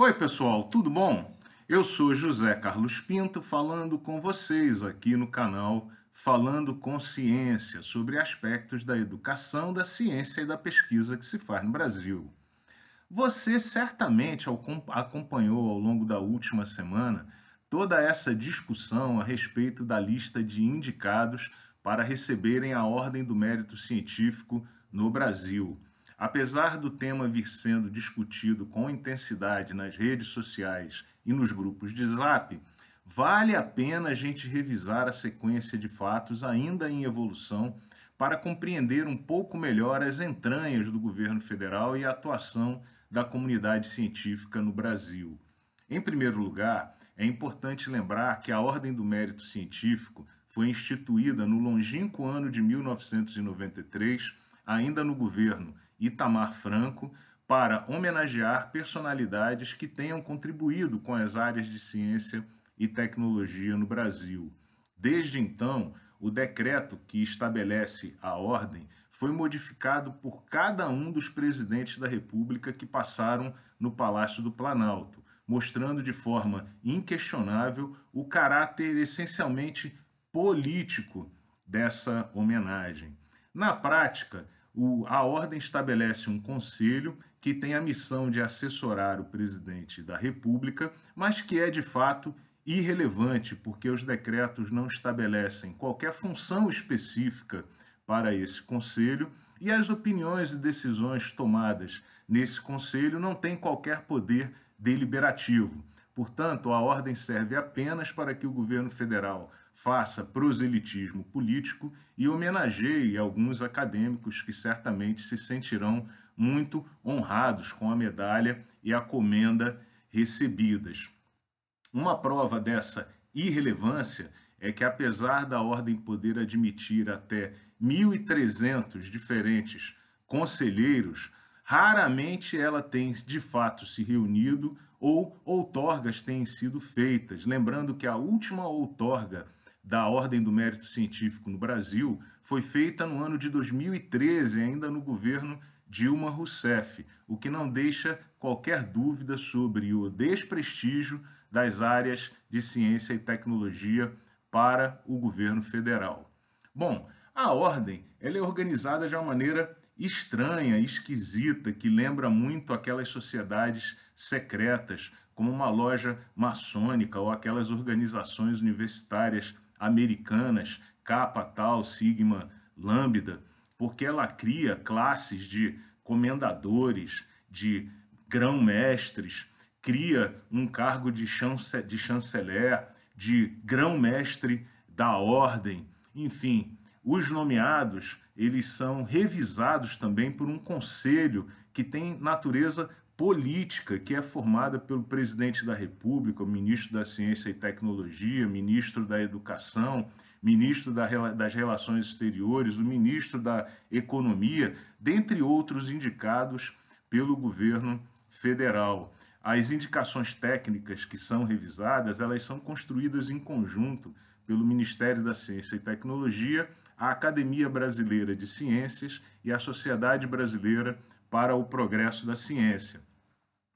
Oi, pessoal, tudo bom? Eu sou José Carlos Pinto falando com vocês aqui no canal Falando com Ciência sobre aspectos da educação, da ciência e da pesquisa que se faz no Brasil. Você certamente acompanhou ao longo da última semana toda essa discussão a respeito da lista de indicados para receberem a Ordem do Mérito Científico no Brasil. Apesar do tema vir sendo discutido com intensidade nas redes sociais e nos grupos de zap, vale a pena a gente revisar a sequência de fatos ainda em evolução para compreender um pouco melhor as entranhas do governo federal e a atuação da comunidade científica no Brasil. Em primeiro lugar, é importante lembrar que a Ordem do Mérito Científico foi instituída no longínquo ano de 1993, ainda no governo Itamar Franco para homenagear personalidades que tenham contribuído com as áreas de ciência e tecnologia no Brasil. Desde então, o decreto que estabelece a ordem foi modificado por cada um dos presidentes da República que passaram no Palácio do Planalto, mostrando de forma inquestionável o caráter essencialmente político dessa homenagem. Na prática, o, a ordem estabelece um conselho que tem a missão de assessorar o presidente da República, mas que é de fato irrelevante, porque os decretos não estabelecem qualquer função específica para esse conselho e as opiniões e decisões tomadas nesse conselho não têm qualquer poder deliberativo. Portanto, a ordem serve apenas para que o governo federal faça proselitismo político e homenageie alguns acadêmicos que certamente se sentirão muito honrados com a medalha e a comenda recebidas. Uma prova dessa irrelevância é que, apesar da ordem poder admitir até 1.300 diferentes conselheiros, raramente ela tem de fato se reunido ou outorgas têm sido feitas. Lembrando que a última outorga da Ordem do Mérito Científico no Brasil foi feita no ano de 2013, ainda no governo Dilma Rousseff, o que não deixa qualquer dúvida sobre o desprestígio das áreas de ciência e tecnologia para o governo federal. Bom, a ordem ela é organizada de uma maneira estranha, esquisita, que lembra muito aquelas sociedades secretas, como uma loja maçônica ou aquelas organizações universitárias americanas, Kappa, Tau, Sigma, Lambda, porque ela cria classes de comendadores, de grão-mestres, cria um cargo de, chance, de chanceler, de grão-mestre da ordem, enfim, os nomeados, eles são revisados também por um conselho que tem natureza política que é formada pelo presidente da República, o ministro da Ciência e Tecnologia, ministro da Educação, ministro das Relações Exteriores, o ministro da Economia, dentre outros indicados pelo governo federal. As indicações técnicas que são revisadas, elas são construídas em conjunto pelo Ministério da Ciência e Tecnologia, a Academia Brasileira de Ciências e a Sociedade Brasileira para o Progresso da Ciência.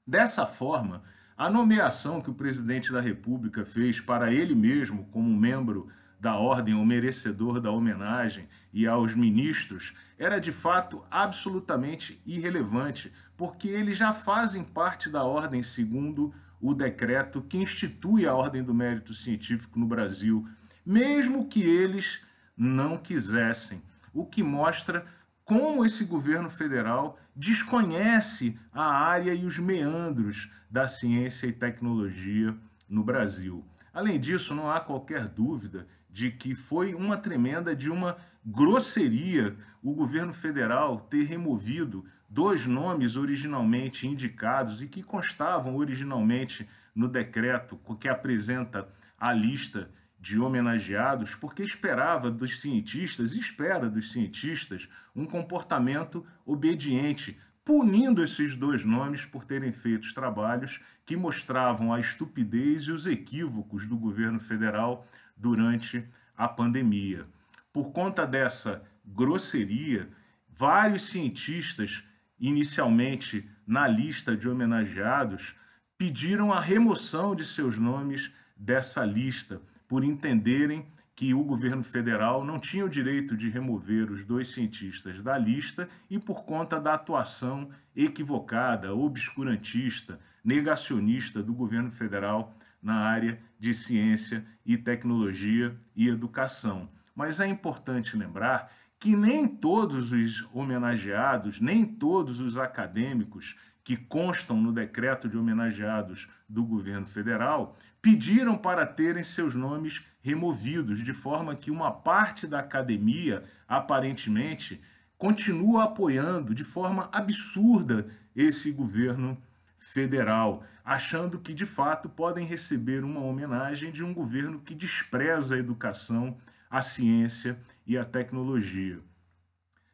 Dessa forma, a nomeação que o presidente da República fez para ele mesmo como membro da ordem ou merecedor da homenagem e aos ministros era de fato absolutamente irrelevante, porque eles já fazem parte da ordem segundo o decreto que institui a Ordem do Mérito Científico no Brasil, mesmo que eles não quisessem, o que mostra como esse governo federal desconhece a área e os meandros da ciência e tecnologia no Brasil. Além disso, não há qualquer dúvida de que foi uma tremenda de uma grosseria o governo federal ter removido dois nomes originalmente indicados e que constavam originalmente no decreto que apresenta a lista de homenageados porque esperava dos cientistas, espera dos cientistas, um comportamento obediente, punindo esses dois nomes por terem feito trabalhos que mostravam a estupidez e os equívocos do governo federal durante a pandemia. Por conta dessa grosseria, vários cientistas, inicialmente na lista de homenageados, pediram a remoção de seus nomes dessa lista, por entenderem que o governo federal não tinha o direito de remover os dois cientistas da lista e por conta da atuação equivocada, obscurantista, negacionista do governo federal na área de ciência e tecnologia e educação. Mas é importante lembrar que nem todos os homenageados, nem todos os acadêmicos que constam no decreto de homenageados do governo federal pediram para terem seus nomes removidos, de forma que uma parte da academia, aparentemente, continua apoiando de forma absurda esse governo federal, achando que de fato podem receber uma homenagem de um governo que despreza a educação, a ciência e a tecnologia.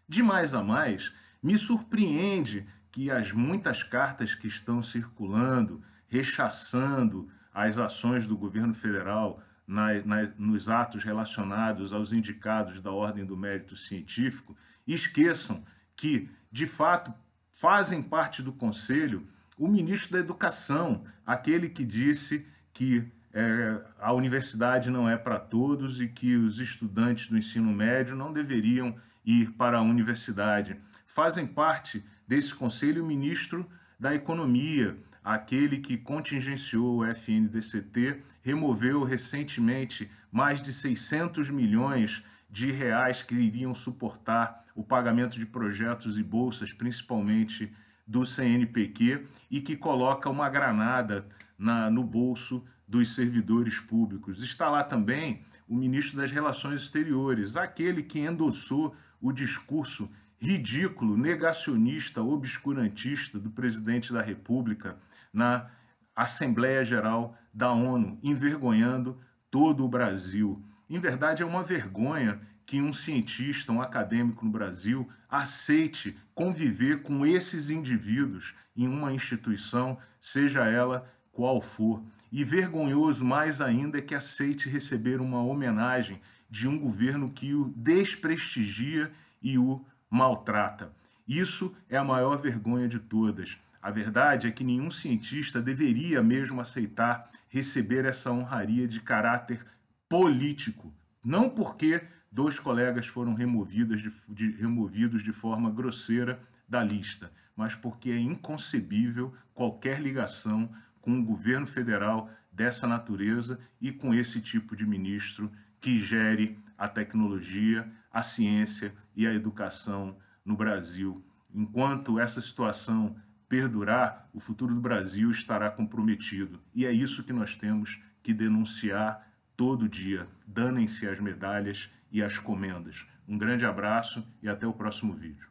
De mais a mais, me surpreende que as muitas cartas que estão circulando, rechaçando as ações do governo federal na, na, nos atos relacionados aos indicados da Ordem do Mérito Científico, esqueçam que, de fato, fazem parte do Conselho o ministro da Educação, aquele que disse que é, a universidade não é para todos e que os estudantes do ensino médio não deveriam ir para a universidade. Fazem parte desse conselho o ministro da Economia, aquele que contingenciou o FNDCT, removeu recentemente mais de 600 milhões de reais que iriam suportar o pagamento de projetos e bolsas, principalmente do CNPq, e que coloca uma granada na, no bolso dos servidores públicos. Está lá também o ministro das Relações Exteriores, aquele que endossou o discurso ridículo, negacionista, obscurantista do presidente da República na Assembleia Geral da ONU, envergonhando todo o Brasil. Em verdade, é uma vergonha que um cientista, um acadêmico no Brasil, aceite conviver com esses indivíduos em uma instituição, seja ela qual for. E vergonhoso mais ainda é que aceite receber uma homenagem de um governo que o desprestigia e o maltrata. Isso é a maior vergonha de todas. A verdade é que nenhum cientista deveria mesmo aceitar receber essa honraria de caráter político. Não porque dois colegas foram removidos de, de, removidos de forma grosseira da lista, mas porque é inconcebível qualquer ligação com um governo federal dessa natureza e com esse tipo de ministro que gere a tecnologia, a ciência e a educação no Brasil. Enquanto essa situação perdurar, o futuro do Brasil estará comprometido. E é isso que nós temos que denunciar todo dia. Danem-se as medalhas e as comendas. Um grande abraço e até o próximo vídeo.